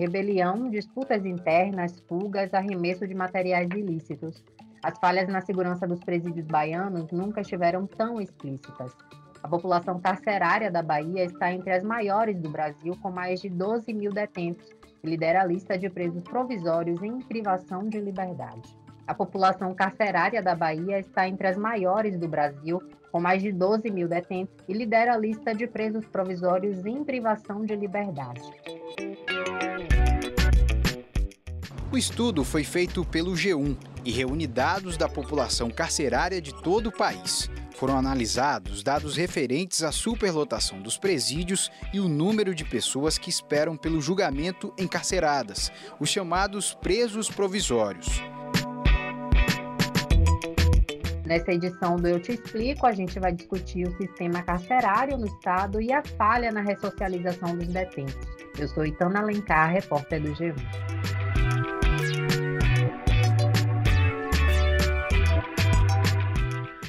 rebelião, disputas internas, fugas, arremesso de materiais ilícitos. As falhas na segurança dos presídios baianos nunca estiveram tão explícitas. A população carcerária da Bahia está entre as maiores do Brasil, com mais de 12 mil detentos, e lidera a lista de presos provisórios em privação de liberdade. A população carcerária da Bahia está entre as maiores do Brasil, com mais de 12 mil detentos, e lidera a lista de presos provisórios em privação de liberdade. O estudo foi feito pelo G1 e reúne dados da população carcerária de todo o país. Foram analisados dados referentes à superlotação dos presídios e o número de pessoas que esperam pelo julgamento encarceradas, os chamados presos provisórios. Nessa edição do Eu Te Explico, a gente vai discutir o sistema carcerário no Estado e a falha na ressocialização dos detentos. Eu sou Itana Alencar, repórter do G1.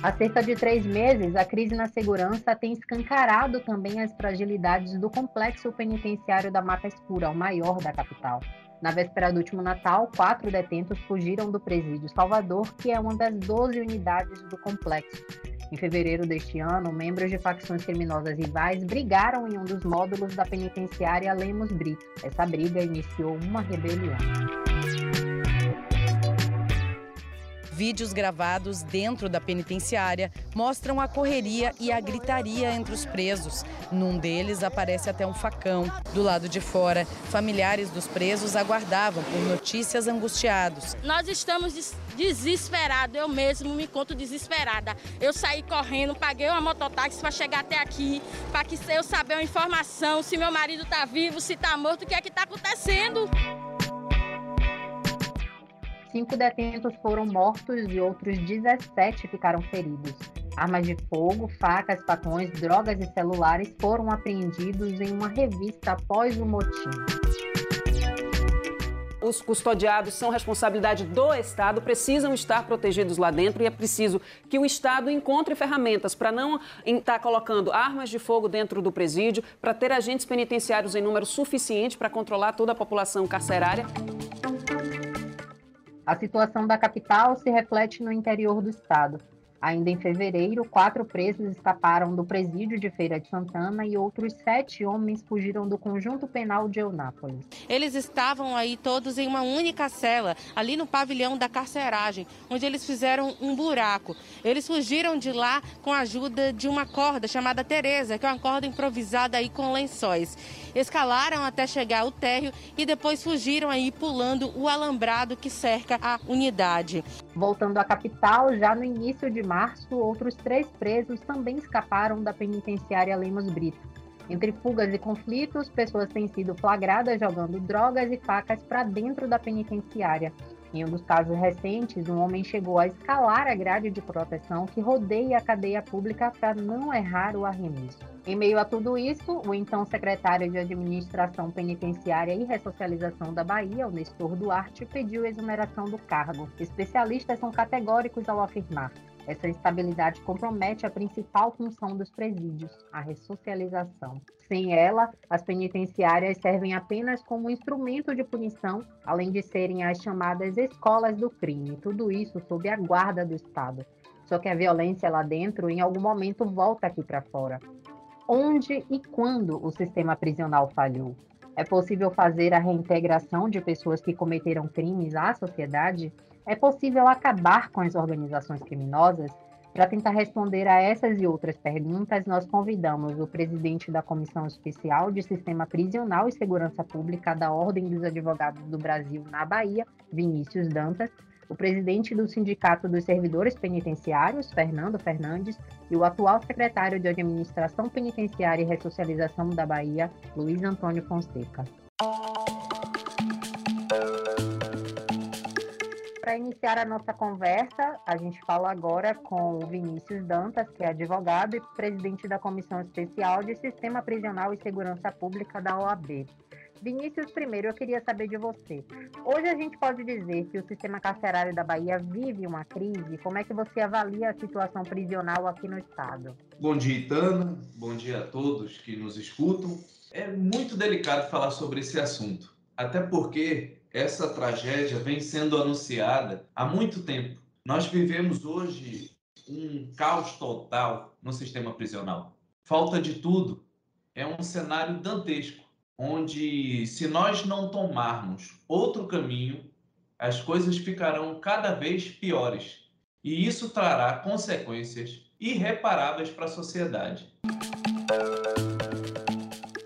Há cerca de três meses, a crise na segurança tem escancarado também as fragilidades do complexo penitenciário da Mata Escura, o maior da capital. Na véspera do último Natal, quatro detentos fugiram do presídio Salvador, que é uma das 12 unidades do complexo. Em fevereiro deste ano, membros de facções criminosas rivais brigaram em um dos módulos da penitenciária Lemos Brito. Essa briga iniciou uma rebelião. Vídeos gravados dentro da penitenciária mostram a correria e a gritaria entre os presos. Num deles aparece até um facão. Do lado de fora, familiares dos presos aguardavam por notícias angustiados. Nós estamos des desesperados, eu mesmo me conto desesperada. Eu saí correndo, paguei uma mototáxi para chegar até aqui, para que eu saber uma informação, se meu marido está vivo, se está morto, o que é que está acontecendo. Cinco detentos foram mortos e outros 17 ficaram feridos. Armas de fogo, facas, facões, drogas e celulares foram apreendidos em uma revista após o motim. Os custodiados são responsabilidade do Estado, precisam estar protegidos lá dentro e é preciso que o Estado encontre ferramentas para não estar colocando armas de fogo dentro do presídio, para ter agentes penitenciários em número suficiente para controlar toda a população carcerária. A situação da capital se reflete no interior do estado. Ainda em fevereiro, quatro presos escaparam do presídio de Feira de Santana e outros sete homens fugiram do conjunto penal de Eunápolis. Eles estavam aí todos em uma única cela, ali no pavilhão da carceragem, onde eles fizeram um buraco. Eles fugiram de lá com a ajuda de uma corda chamada Tereza, que é uma corda improvisada aí com lençóis. Escalaram até chegar ao térreo e depois fugiram aí pulando o alambrado que cerca a unidade. Voltando à capital, já no início de março, outros três presos também escaparam da penitenciária Lemos Brito. Entre fugas e conflitos, pessoas têm sido flagradas jogando drogas e facas para dentro da penitenciária. Em um dos casos recentes, um homem chegou a escalar a grade de proteção que rodeia a cadeia pública para não errar o arremesso. Em meio a tudo isso, o então secretário de Administração Penitenciária e Ressocialização da Bahia, o Nestor Duarte, pediu exoneração do cargo. Especialistas são categóricos ao afirmar essa instabilidade compromete a principal função dos presídios, a ressocialização. Sem ela, as penitenciárias servem apenas como instrumento de punição, além de serem as chamadas escolas do crime, tudo isso sob a guarda do Estado. Só que a violência lá dentro, em algum momento, volta aqui para fora. Onde e quando o sistema prisional falhou? É possível fazer a reintegração de pessoas que cometeram crimes à sociedade? É possível acabar com as organizações criminosas? Para tentar responder a essas e outras perguntas, nós convidamos o presidente da Comissão Especial de Sistema Prisional e Segurança Pública da Ordem dos Advogados do Brasil na Bahia, Vinícius Dantas, o presidente do Sindicato dos Servidores Penitenciários, Fernando Fernandes, e o atual secretário de Administração Penitenciária e Ressocialização da Bahia, Luiz Antônio Fonseca. Para iniciar a nossa conversa, a gente fala agora com o Vinícius Dantas, que é advogado e presidente da Comissão Especial de Sistema Prisional e Segurança Pública da OAB. Vinícius, primeiro eu queria saber de você. Hoje a gente pode dizer que o sistema carcerário da Bahia vive uma crise. Como é que você avalia a situação prisional aqui no estado? Bom dia, Itana. Bom dia a todos que nos escutam. É muito delicado falar sobre esse assunto até porque essa tragédia vem sendo anunciada há muito tempo. Nós vivemos hoje um caos total no sistema prisional. Falta de tudo. É um cenário dantesco, onde, se nós não tomarmos outro caminho, as coisas ficarão cada vez piores. E isso trará consequências irreparáveis para a sociedade.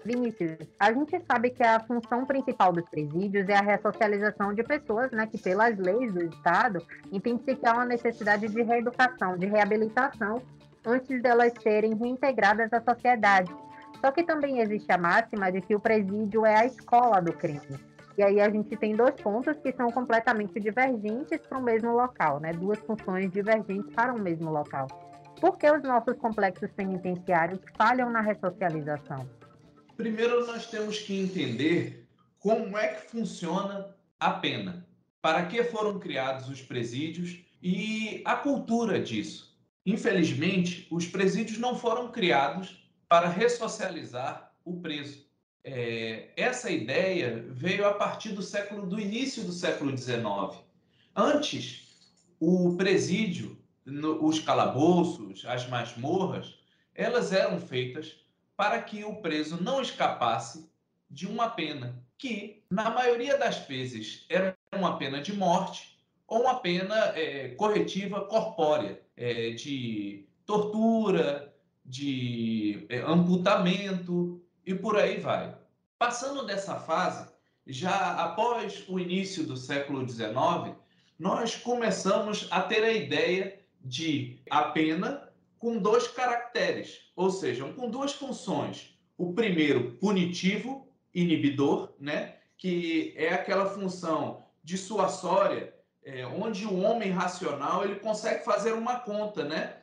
Vinícius, a gente sabe que a função principal dos presídios é a ressocialização de pessoas, né, que pelas leis do Estado entende-se que há uma necessidade de reeducação, de reabilitação, antes delas serem reintegradas à sociedade. Só que também existe a máxima de que o presídio é a escola do crime. E aí a gente tem dois pontos que são completamente divergentes para o mesmo local, né? Duas funções divergentes para o mesmo local. Por que os nossos complexos penitenciários falham na ressocialização? Primeiro, nós temos que entender como é que funciona a pena, para que foram criados os presídios e a cultura disso. Infelizmente, os presídios não foram criados para ressocializar o preso. É, essa ideia veio a partir do século do início do século XIX. Antes, o presídio, no, os calabouços, as masmorras, elas eram feitas para que o preso não escapasse de uma pena que, na maioria das vezes, era uma pena de morte ou uma pena é, corretiva corpórea, é, de tortura, de é, amputamento e por aí vai. Passando dessa fase, já após o início do século XIX, nós começamos a ter a ideia de a pena com dois caracteres, ou seja, com duas funções. O primeiro, punitivo, inibidor, né? que é aquela função dissuasória, é, onde o homem racional ele consegue fazer uma conta, né?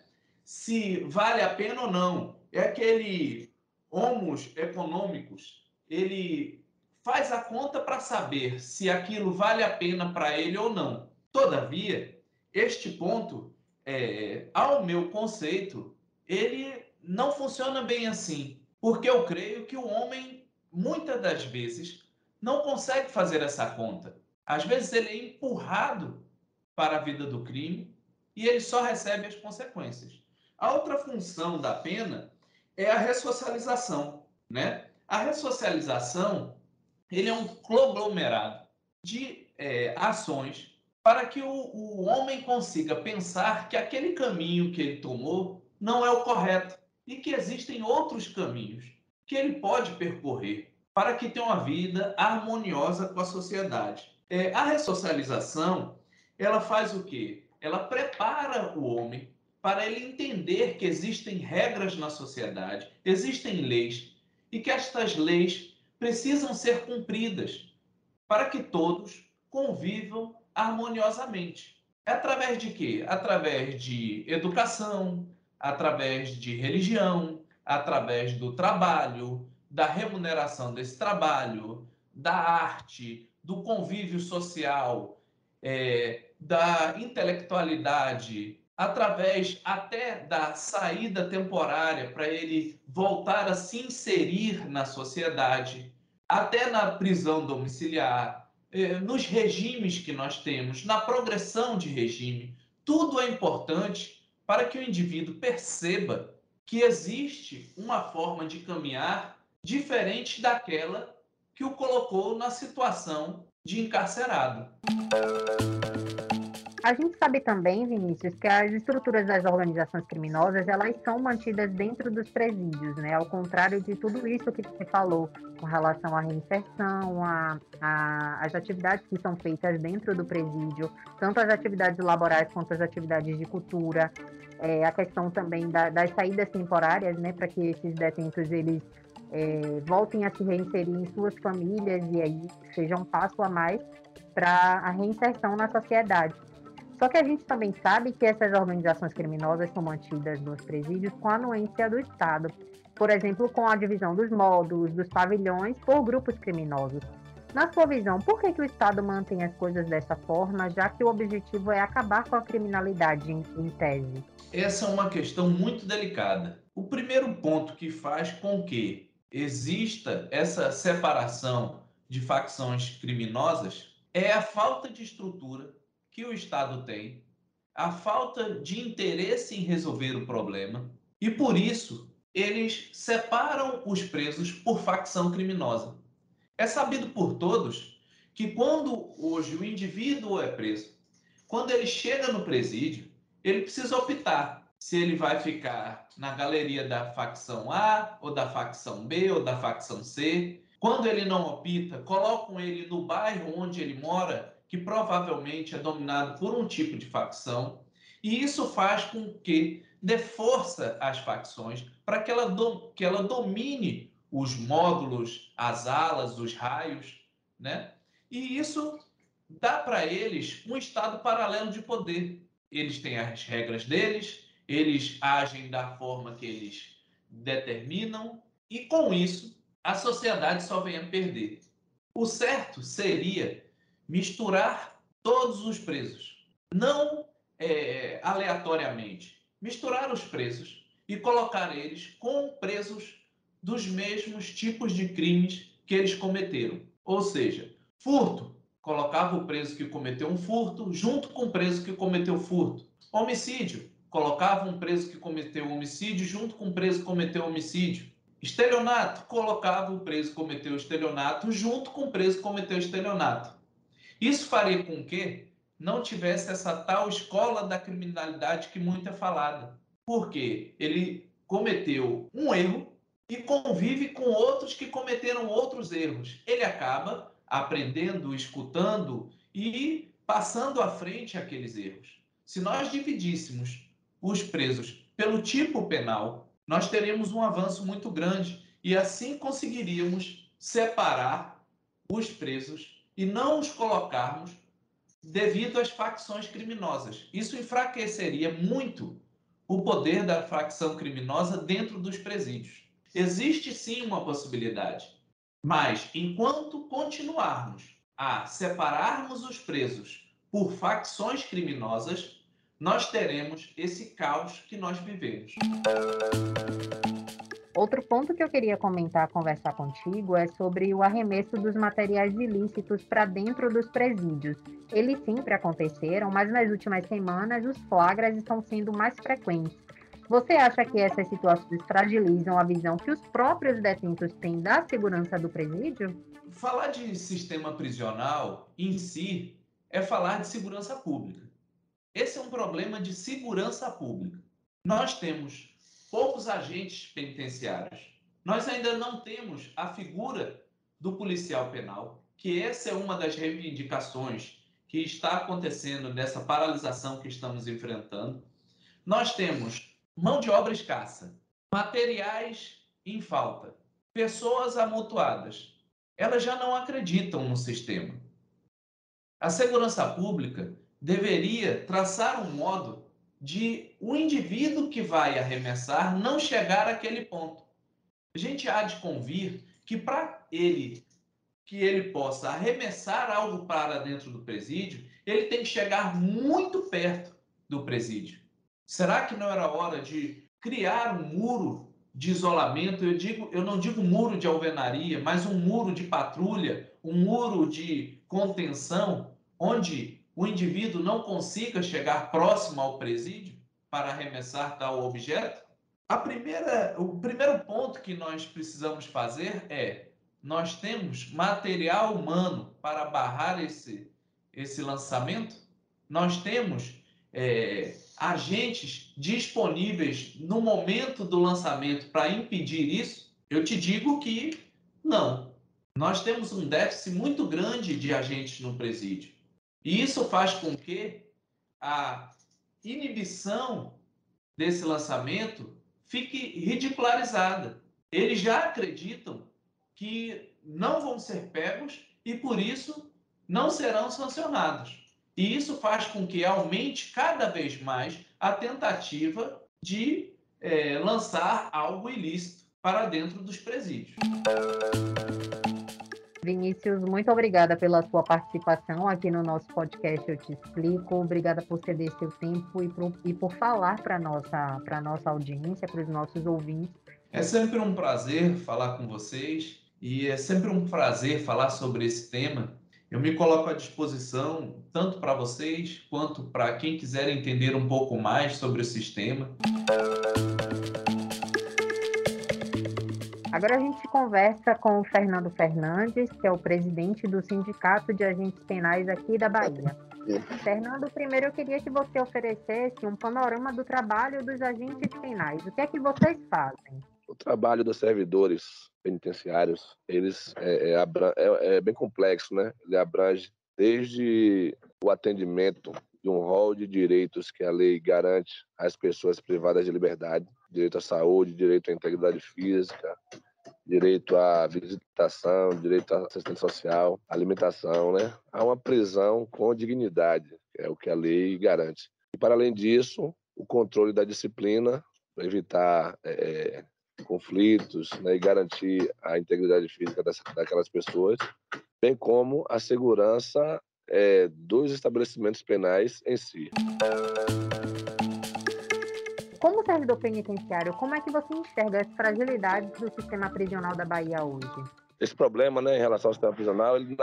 se vale a pena ou não. É aquele homos econômicos, ele faz a conta para saber se aquilo vale a pena para ele ou não. Todavia, este ponto é, ao meu conceito, ele não funciona bem assim, porque eu creio que o homem, muitas das vezes, não consegue fazer essa conta. Às vezes ele é empurrado para a vida do crime e ele só recebe as consequências. A outra função da pena é a ressocialização, né? A ressocialização ele é um conglomerado de é, ações para que o, o homem consiga pensar que aquele caminho que ele tomou não é o correto e que existem outros caminhos que ele pode percorrer para que tenha uma vida harmoniosa com a sociedade. É, a ressocialização, ela faz o quê? Ela prepara o homem para ele entender que existem regras na sociedade, existem leis e que estas leis precisam ser cumpridas para que todos convivam harmoniosamente. É através de quê? Através de educação, através de religião, através do trabalho, da remuneração desse trabalho, da arte, do convívio social, é, da intelectualidade, através até da saída temporária para ele voltar a se inserir na sociedade, até na prisão domiciliar, nos regimes que nós temos, na progressão de regime. Tudo é importante para que o indivíduo perceba que existe uma forma de caminhar diferente daquela que o colocou na situação de encarcerado. A gente sabe também, Vinícius, que as estruturas das organizações criminosas elas são mantidas dentro dos presídios, né? Ao contrário de tudo isso que você falou com relação à reinserção, a, a, as atividades que são feitas dentro do presídio, tanto as atividades laborais quanto as atividades de cultura, é, a questão também da, das saídas temporárias, né? Para que esses detentos eles é, voltem a se reinserir em suas famílias e aí seja um passo a mais para a reinserção na sociedade. Só que a gente também sabe que essas organizações criminosas são mantidas nos presídios com a anuência do Estado. Por exemplo, com a divisão dos módulos, dos pavilhões por grupos criminosos. Na sua visão, por que, que o Estado mantém as coisas dessa forma, já que o objetivo é acabar com a criminalidade em, em tese? Essa é uma questão muito delicada. O primeiro ponto que faz com que exista essa separação de facções criminosas é a falta de estrutura que o Estado tem, a falta de interesse em resolver o problema, e por isso eles separam os presos por facção criminosa. É sabido por todos que quando hoje o indivíduo é preso, quando ele chega no presídio, ele precisa optar se ele vai ficar na galeria da facção A, ou da facção B, ou da facção C. Quando ele não opta, colocam ele no bairro onde ele mora, que provavelmente é dominado por um tipo de facção, e isso faz com que dê força às facções para que ela, que ela domine os módulos, as alas, os raios, né? E isso dá para eles um estado paralelo de poder. Eles têm as regras deles, eles agem da forma que eles determinam, e com isso a sociedade só vem a perder. O certo seria misturar todos os presos, não é, aleatoriamente, misturar os presos e colocar eles com presos dos mesmos tipos de crimes que eles cometeram. Ou seja, furto, colocava o preso que cometeu um furto junto com o preso que cometeu furto. Homicídio, colocava um preso que cometeu homicídio junto com o preso que cometeu homicídio. Estelionato, colocava o preso que cometeu estelionato junto com o preso que cometeu estelionato. Isso faria com que não tivesse essa tal escola da criminalidade que muito é falada. Porque ele cometeu um erro e convive com outros que cometeram outros erros. Ele acaba aprendendo, escutando e passando à frente aqueles erros. Se nós dividíssemos os presos pelo tipo penal, nós teríamos um avanço muito grande e assim conseguiríamos separar os presos e não os colocarmos devido às facções criminosas. Isso enfraqueceria muito o poder da facção criminosa dentro dos presídios. Existe sim uma possibilidade, mas enquanto continuarmos a separarmos os presos por facções criminosas, nós teremos esse caos que nós vivemos. Outro ponto que eu queria comentar, conversar contigo, é sobre o arremesso dos materiais ilícitos para dentro dos presídios. Eles sempre aconteceram, mas nas últimas semanas os flagras estão sendo mais frequentes. Você acha que essas situações fragilizam a visão que os próprios detentos têm da segurança do presídio? Falar de sistema prisional em si é falar de segurança pública. Esse é um problema de segurança pública. Nós temos poucos agentes penitenciários. Nós ainda não temos a figura do policial penal, que essa é uma das reivindicações que está acontecendo nessa paralisação que estamos enfrentando. Nós temos mão de obra escassa, materiais em falta, pessoas amontoadas. Elas já não acreditam no sistema. A segurança pública deveria traçar um modo de o indivíduo que vai arremessar não chegar àquele ponto. A gente há de convir que para ele que ele possa arremessar algo para dentro do presídio, ele tem que chegar muito perto do presídio. Será que não era hora de criar um muro de isolamento? Eu digo, eu não digo muro de alvenaria, mas um muro de patrulha, um muro de contenção, onde o indivíduo não consiga chegar próximo ao presídio para arremessar tal objeto? A primeira, o primeiro ponto que nós precisamos fazer é nós temos material humano para barrar esse, esse lançamento? Nós temos é, agentes disponíveis no momento do lançamento para impedir isso? Eu te digo que não. Nós temos um déficit muito grande de agentes no presídio. E isso faz com que a inibição desse lançamento fique ridicularizada. Eles já acreditam que não vão ser pegos e, por isso, não serão sancionados. E isso faz com que aumente cada vez mais a tentativa de é, lançar algo ilícito para dentro dos presídios. Vinícius, muito obrigada pela sua participação aqui no nosso podcast Eu Te Explico. Obrigada por ceder seu tempo e por, e por falar para a nossa, nossa audiência, para os nossos ouvintes. É sempre um prazer falar com vocês e é sempre um prazer falar sobre esse tema. Eu me coloco à disposição tanto para vocês quanto para quem quiser entender um pouco mais sobre o sistema. Agora a gente conversa com o Fernando Fernandes, que é o presidente do Sindicato de Agentes Penais aqui da Bahia. Fernando, primeiro eu queria que você oferecesse um panorama do trabalho dos agentes penais. O que é que vocês fazem? O trabalho dos servidores penitenciários, eles é, é, é, é bem complexo, né? Ele abrange desde o atendimento de um rol de direitos que a lei garante às pessoas privadas de liberdade, direito à saúde, direito à integridade física, direito à visitação, direito à assistência social, alimentação, né? Há uma prisão com dignidade, é o que a lei garante. E, para além disso, o controle da disciplina, para evitar é, conflitos né, e garantir a integridade física dessa, daquelas pessoas, bem como a segurança é, dos estabelecimentos penais em si. Como servidor penitenciário, como é que você enxerga as fragilidades do sistema prisional da Bahia hoje? Esse problema, né, em relação ao sistema prisional, ele,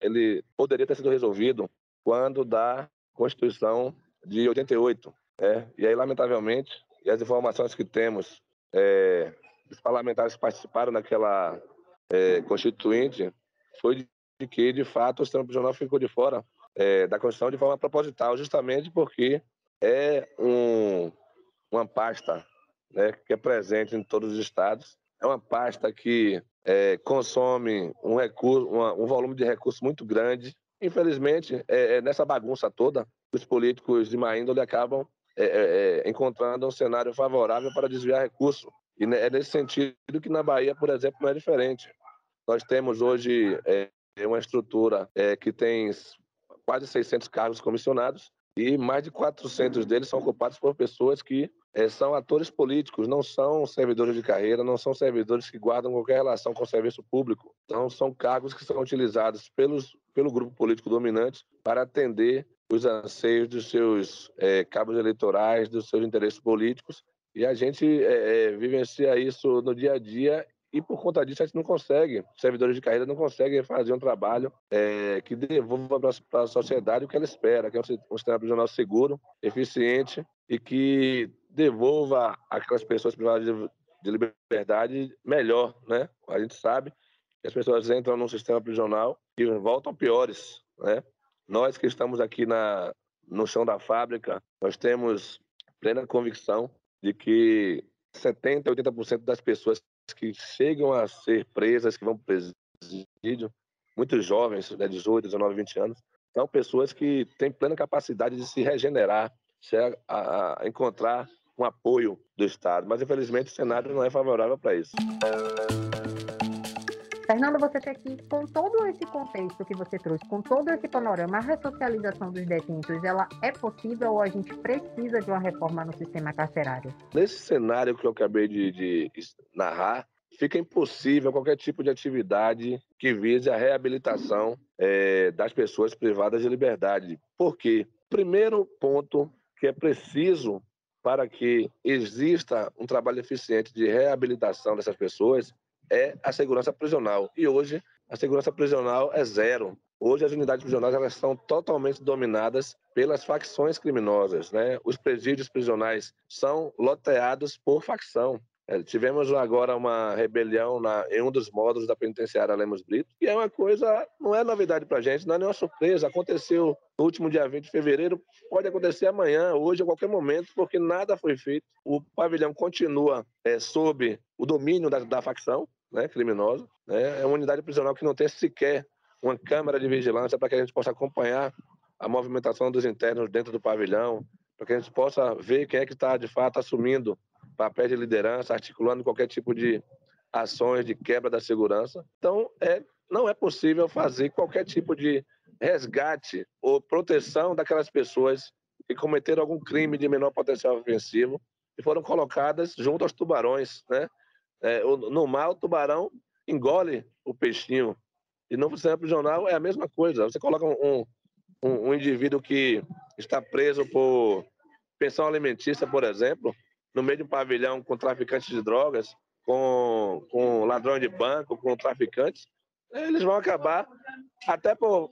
ele poderia ter sido resolvido quando da Constituição de 88. Né? E aí, lamentavelmente, e as informações que temos, é, os parlamentares que participaram daquela é, Constituinte, foi de que, de fato, o sistema prisional ficou de fora é, da Constituição de forma proposital, justamente porque é um, uma pasta né, que é presente em todos os estados, é uma pasta que é, consome um, recurso, uma, um volume de recursos muito grande. Infelizmente, é, é nessa bagunça toda, os políticos de má índole acabam é, é, encontrando um cenário favorável para desviar recursos. E é nesse sentido que na Bahia, por exemplo, não é diferente. Nós temos hoje é uma estrutura é, que tem quase 600 cargos comissionados e mais de 400 deles são ocupados por pessoas que é, são atores políticos, não são servidores de carreira, não são servidores que guardam qualquer relação com o serviço público. Então, são cargos que são utilizados pelos, pelo grupo político dominante para atender os anseios dos seus é, cabos eleitorais, dos seus interesses políticos. E a gente é, é vivencia isso no dia a dia e por conta disso a gente não consegue, servidores de carreira não conseguem fazer um trabalho é, que devolva para a sociedade o que ela espera, que é um sistema prisional seguro, eficiente e que devolva aquelas pessoas privadas de, de liberdade melhor, né? A gente sabe que as pessoas entram num sistema prisional e voltam piores, né? Nós que estamos aqui na, no chão da fábrica, nós temos plena convicção de que 70, 80% das pessoas que chegam a ser presas, que vão para o presídio, muitos jovens, né, 18, 19, 20 anos, são pessoas que têm plena capacidade de se regenerar, se a, a, encontrar um apoio do Estado. Mas, infelizmente, o cenário não é favorável para isso. Fernando, você tem aqui, com todo esse contexto que você trouxe, com todo esse panorama, a ressocialização dos detentos, ela é possível ou a gente precisa de uma reforma no sistema carcerário? Nesse cenário que eu acabei de, de narrar, fica impossível qualquer tipo de atividade que vise a reabilitação é, das pessoas privadas de liberdade. Por quê? Primeiro ponto que é preciso para que exista um trabalho eficiente de reabilitação dessas pessoas é a segurança prisional. E hoje a segurança prisional é zero. Hoje as unidades prisionais elas são totalmente dominadas pelas facções criminosas, né? Os presídios prisionais são loteados por facção. É, tivemos agora uma rebelião na, em um dos módulos da penitenciária Lemos Brito, e é uma coisa, não é novidade para a gente, não é nenhuma surpresa. Aconteceu no último dia 20 de fevereiro, pode acontecer amanhã, hoje, a qualquer momento, porque nada foi feito. O pavilhão continua é, sob o domínio da, da facção né, criminosa. Né? É uma unidade prisional que não tem sequer uma câmera de vigilância para que a gente possa acompanhar a movimentação dos internos dentro do pavilhão, para que a gente possa ver quem é que está, de fato, assumindo papel de liderança, articulando qualquer tipo de ações de quebra da segurança. Então, é, não é possível fazer qualquer tipo de resgate ou proteção daquelas pessoas que cometeram algum crime de menor potencial ofensivo e foram colocadas junto aos tubarões, né? É, no mar, o tubarão engole o peixinho. E no sistema prisional é a mesma coisa. Você coloca um, um, um indivíduo que está preso por pensão alimentícia, por exemplo, no meio de um pavilhão com traficantes de drogas, com, com ladrão de banco, com traficantes, eles vão acabar até, por,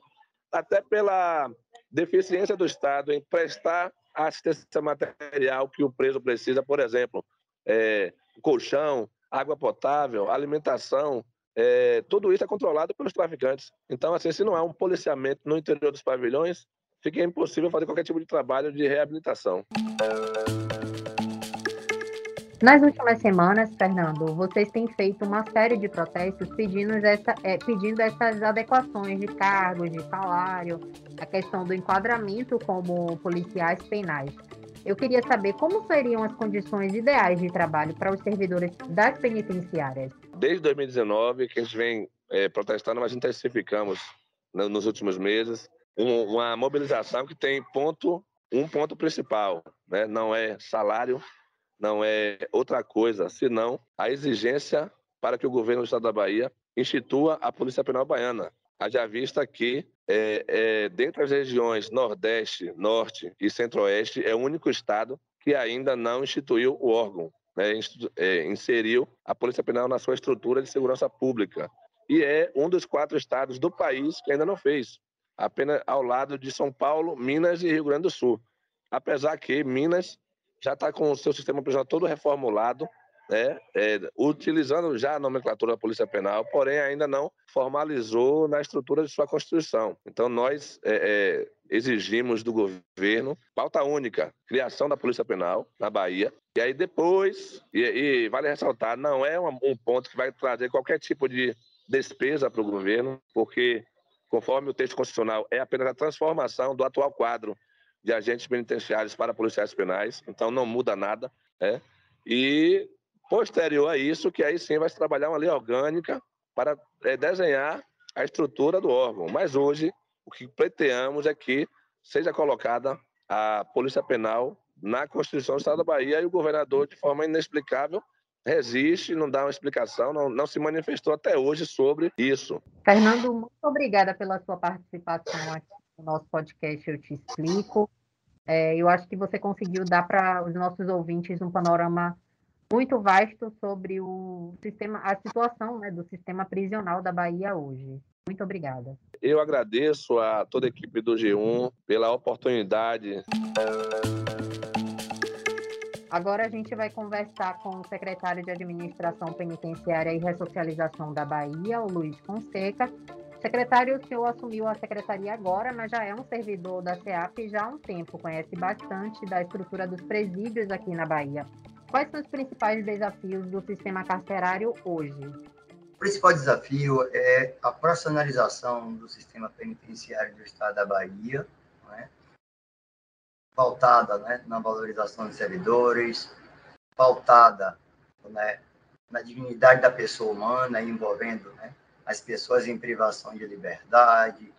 até pela deficiência do Estado em prestar a assistência material que o preso precisa, por exemplo, é, colchão, água potável, alimentação, é, tudo isso é controlado pelos traficantes. Então, assim, se não há um policiamento no interior dos pavilhões, fica impossível fazer qualquer tipo de trabalho de reabilitação. Nas últimas semanas, Fernando, vocês têm feito uma série de protestos pedindo, essa, é, pedindo essas adequações de cargos, de salário, a questão do enquadramento como policiais penais. Eu queria saber como seriam as condições ideais de trabalho para os servidores das penitenciárias. Desde 2019, que a gente vem é, protestando, mas intensificamos nos últimos meses um, uma mobilização que tem ponto um ponto principal, né? não é salário, não é outra coisa, senão a exigência para que o governo do Estado da Bahia institua a Polícia Penal Baiana. Haja vista que, é, é, dentre as regiões Nordeste, Norte e Centro-Oeste, é o único Estado que ainda não instituiu o órgão, né, é, inseriu a Polícia Penal na sua estrutura de segurança pública. E é um dos quatro estados do país que ainda não fez, apenas ao lado de São Paulo, Minas e Rio Grande do Sul. Apesar que Minas já está com o seu sistema prisional todo reformulado, né, é, utilizando já a nomenclatura da Polícia Penal, porém ainda não formalizou na estrutura de sua Constituição. Então, nós é, é, exigimos do governo pauta única, criação da Polícia Penal na Bahia, e aí depois, e, e vale ressaltar, não é um, um ponto que vai trazer qualquer tipo de despesa para o governo, porque, conforme o texto constitucional, é apenas a transformação do atual quadro de agentes penitenciários para policiais penais, então não muda nada. Né? E posterior a isso, que aí sim vai se trabalhar uma lei orgânica para é, desenhar a estrutura do órgão. Mas hoje, o que pleiteamos é que seja colocada a Polícia Penal na Constituição do Estado da Bahia e o governador, de forma inexplicável, resiste, não dá uma explicação, não, não se manifestou até hoje sobre isso. Fernando, muito obrigada pela sua participação aqui no nosso podcast Eu Te Explico. É, eu acho que você conseguiu dar para os nossos ouvintes um panorama muito vasto sobre o sistema, a situação né, do sistema prisional da Bahia hoje. Muito obrigada. Eu agradeço a toda a equipe do G1 pela oportunidade. Agora a gente vai conversar com o secretário de Administração Penitenciária e Ressocialização da Bahia, o Luiz Fonseca, Secretário, o senhor assumiu a secretaria agora, mas já é um servidor da CEAP já há um tempo, conhece bastante da estrutura dos presídios aqui na Bahia. Quais são os principais desafios do sistema carcerário hoje? O principal desafio é a profissionalização do sistema penitenciário do Estado da Bahia, né? pautada né, na valorização dos servidores, pautada né, na dignidade da pessoa humana, envolvendo né, as pessoas em privação de liberdade,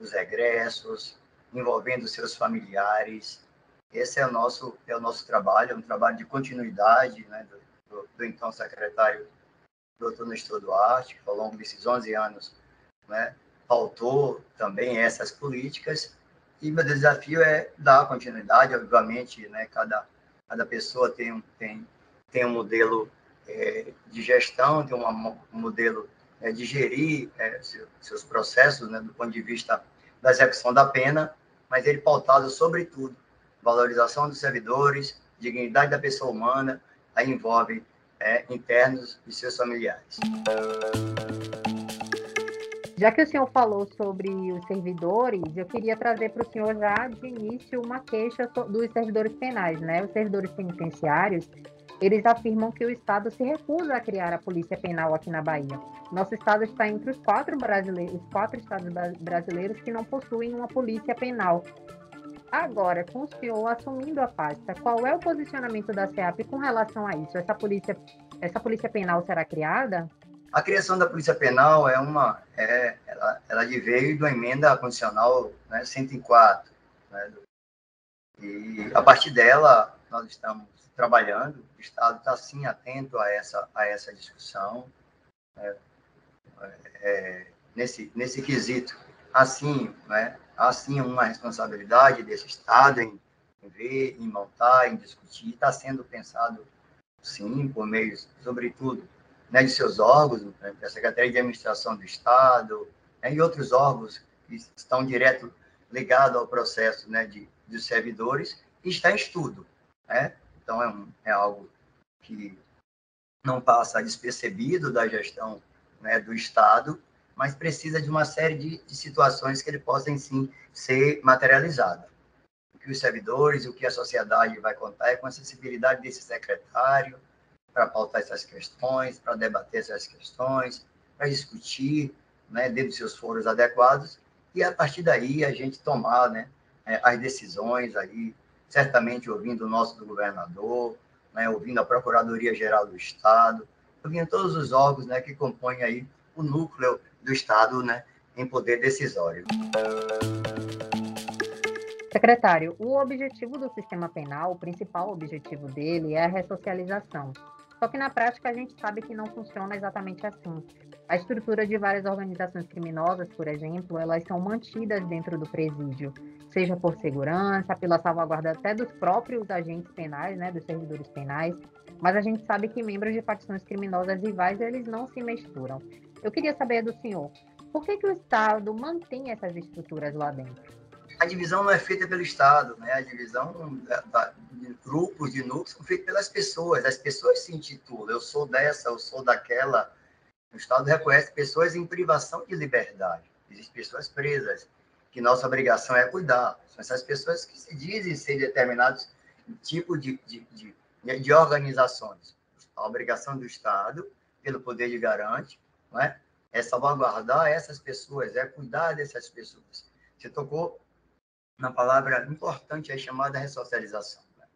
os regressos, envolvendo seus familiares. Esse é o nosso é o nosso trabalho, é um trabalho de continuidade né, do, do, do então secretário Dr. Nestor Duarte, que ao longo desses 11 anos né, pautou também essas políticas. E meu desafio é dar continuidade, obviamente, né, cada, cada pessoa tem tem, tem um modelo é, de gestão, tem um modelo é, de gerir é, seus processos, né, do ponto de vista da execução da pena, mas ele pautado, sobretudo, valorização dos servidores, dignidade da pessoa humana, aí envolve é, internos e seus familiares. Já que o senhor falou sobre os servidores, eu queria trazer para o senhor já de início uma queixa dos servidores penais, né? Os servidores penitenciários, eles afirmam que o Estado se recusa a criar a polícia penal aqui na Bahia. Nosso estado está entre os quatro brasileiros, os quatro estados brasileiros que não possuem uma polícia penal. Agora, com o senhor assumindo a pasta, qual é o posicionamento da SEAP com relação a isso? Essa polícia, essa polícia penal será criada? A criação da polícia penal é uma, é, ela, ela veio da emenda condicional né, 104, né, e a partir dela nós estamos trabalhando, o Estado está sim atento a essa, a essa discussão, né? é, nesse, nesse quesito. Assim, né? assim uma responsabilidade desse Estado em, ver, em montar, em discutir, está sendo pensado sim, por meio, sobretudo, né, de seus órgãos, né, da Secretaria de Administração do Estado, né, e outros órgãos que estão direto ligados ao processo né, de, dos servidores, está em estudo. Né? Então, é, um, é algo que não passa despercebido da gestão né, do Estado, mas precisa de uma série de, de situações que ele possam, sim, ser materializado. O que os servidores, o que a sociedade vai contar é com a sensibilidade desse secretário para pautar essas questões, para debater essas questões, para discutir né, dentro dos seus foros adequados e, a partir daí, a gente tomar né, é, as decisões aí, certamente ouvindo o nosso do governador, né, ouvindo a Procuradoria-Geral do Estado, ouvindo todos os órgãos né, que compõem aí o núcleo do Estado né, em poder decisório. Secretário, o objetivo do sistema penal, o principal objetivo dele é a ressocialização. Só que na prática a gente sabe que não funciona exatamente assim. A estrutura de várias organizações criminosas, por exemplo, elas são mantidas dentro do presídio, seja por segurança, pela salvaguarda até dos próprios agentes penais, né, dos servidores penais, mas a gente sabe que membros de facções criminosas rivais, eles não se misturam. Eu queria saber do senhor, por que, que o Estado mantém essas estruturas lá dentro? A divisão não é feita pelo Estado, né? A divisão de grupos, de núcleos, são feitas pelas pessoas. As pessoas se intitulam, eu sou dessa, eu sou daquela. O Estado reconhece pessoas em privação de liberdade. Existem pessoas presas, que nossa obrigação é cuidar. São essas pessoas que se dizem ser determinados tipo de, de, de, de organizações. A obrigação do Estado, pelo poder de garante, não é? é salvaguardar essas pessoas, é cuidar dessas pessoas. Você tocou na palavra importante aí chamada ressocialização. Né?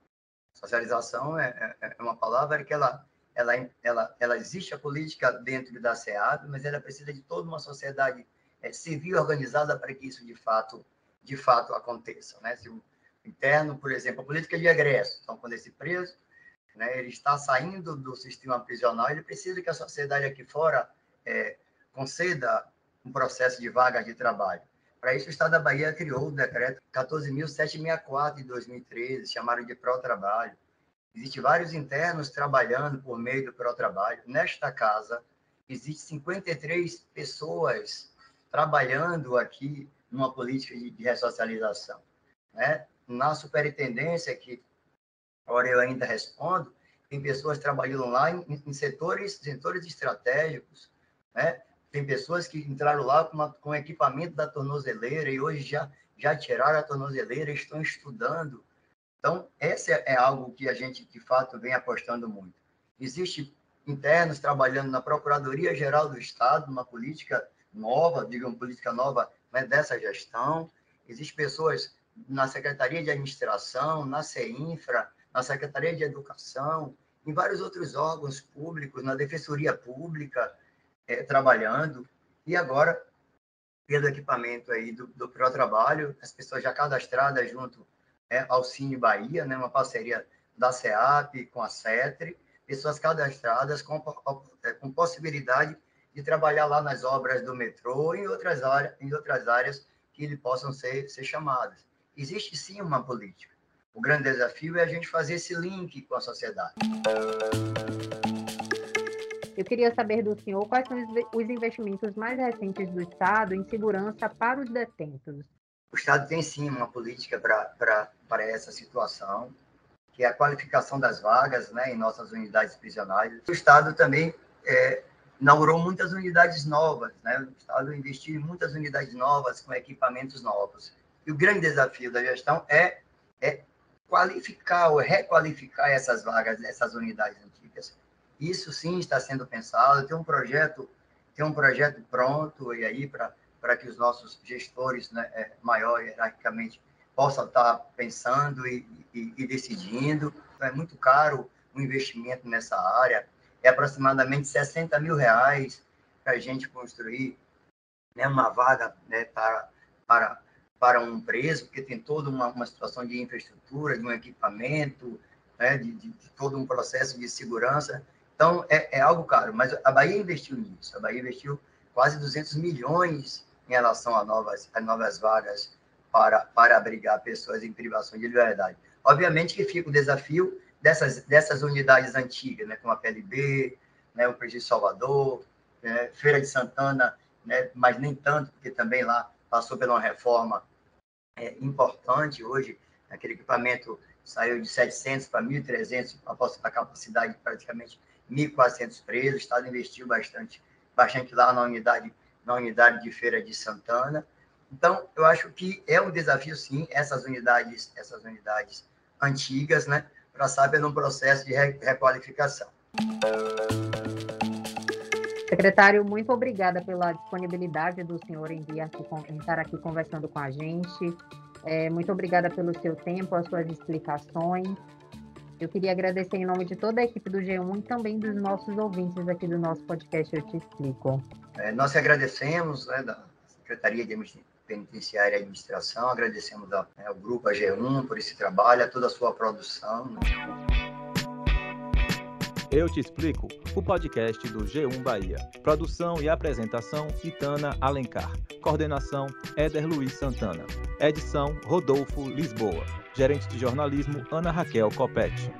Socialização é, é, é, uma palavra que ela, ela, ela, ela existe a política dentro da SEAB, mas ela precisa de toda uma sociedade é, civil organizada para que isso de fato, de fato aconteça. Né? Se o interno, por exemplo, a política de egresso, então quando esse preso né, ele está saindo do sistema prisional, ele precisa que a sociedade aqui fora é, conceda um processo de vaga de trabalho. Para isso, o Estado da Bahia criou o decreto 14.764 de 2013, chamaram de pró-trabalho. Existem vários internos trabalhando por meio do pró-trabalho. Nesta casa, existem 53 pessoas trabalhando aqui numa política de, de ressocialização. Né? Na superintendência, que agora eu ainda respondo, tem pessoas trabalhando lá em, em setores, setores estratégicos, né? Tem pessoas que entraram lá com, uma, com equipamento da tornozeleira e hoje já, já tiraram a tornozeleira estão estudando. Então, esse é algo que a gente, de fato, vem apostando muito. Existe internos trabalhando na Procuradoria-Geral do Estado, uma política nova, digamos, política nova né, dessa gestão. Existem pessoas na Secretaria de Administração, na CEINFRA, na Secretaria de Educação, em vários outros órgãos públicos, na Defensoria Pública, é, trabalhando, e agora, pelo equipamento aí do, do Pro Trabalho, as pessoas já cadastradas junto é, ao Cine Bahia, né, uma parceria da CEAP com a CETRE, pessoas cadastradas com, com possibilidade de trabalhar lá nas obras do metrô e em outras áreas, em outras áreas que ele possam ser, ser chamadas. Existe sim uma política. O grande desafio é a gente fazer esse link com a sociedade. Eu queria saber do senhor quais são os investimentos mais recentes do Estado em segurança para os detentos. O Estado tem sim uma política para essa situação, que é a qualificação das vagas né, em nossas unidades prisionais. O Estado também é, inaugurou muitas unidades novas, né? o Estado investiu em muitas unidades novas, com equipamentos novos. E o grande desafio da gestão é, é qualificar ou requalificar essas vagas, essas unidades antigas, isso sim está sendo pensado, tem um projeto, tem um projeto pronto e aí para que os nossos gestores né, é, maior hierarquicamente possam estar pensando e, e, e decidindo. É muito caro o investimento nessa área, é aproximadamente 60 mil reais para a gente construir né, uma vaga né, para, para, para um preso, porque tem toda uma, uma situação de infraestrutura, de um equipamento, né, de, de, de todo um processo de segurança. Então, é, é, algo caro, mas a Bahia investiu nisso. A Bahia investiu quase 200 milhões em relação a novas, a novas vagas para, para abrigar pessoas em privação de liberdade. Obviamente que fica o desafio dessas, dessas unidades antigas, né, como a PLB, né, o Presídio Salvador, né, Feira de Santana, né, mas nem tanto, porque também lá passou por uma reforma é, importante hoje, aquele equipamento saiu de 700 para 1.300, a capacidade de praticamente 1.400 presos, o Estado investiu bastante, bastante lá na unidade, na unidade de Feira de Santana. Então, eu acho que é um desafio, sim, essas unidades, essas unidades antigas, né, para saber num processo de requalificação. Secretário, muito obrigada pela disponibilidade do senhor em, aqui, em estar aqui conversando com a gente. É, muito obrigada pelo seu tempo, as suas explicações. Eu queria agradecer em nome de toda a equipe do G1 e também dos nossos ouvintes aqui do nosso podcast Eu Te Explico. É, nós agradecemos né, da Secretaria de Penitenciária e Administração, agradecemos ao, né, ao Grupo AG1 por esse trabalho, a toda a sua produção. Eu te explico, o podcast do G1 Bahia. Produção e apresentação: Itana Alencar. Coordenação: Éder Luiz Santana. Edição: Rodolfo Lisboa. Gerente de jornalismo: Ana Raquel Copete.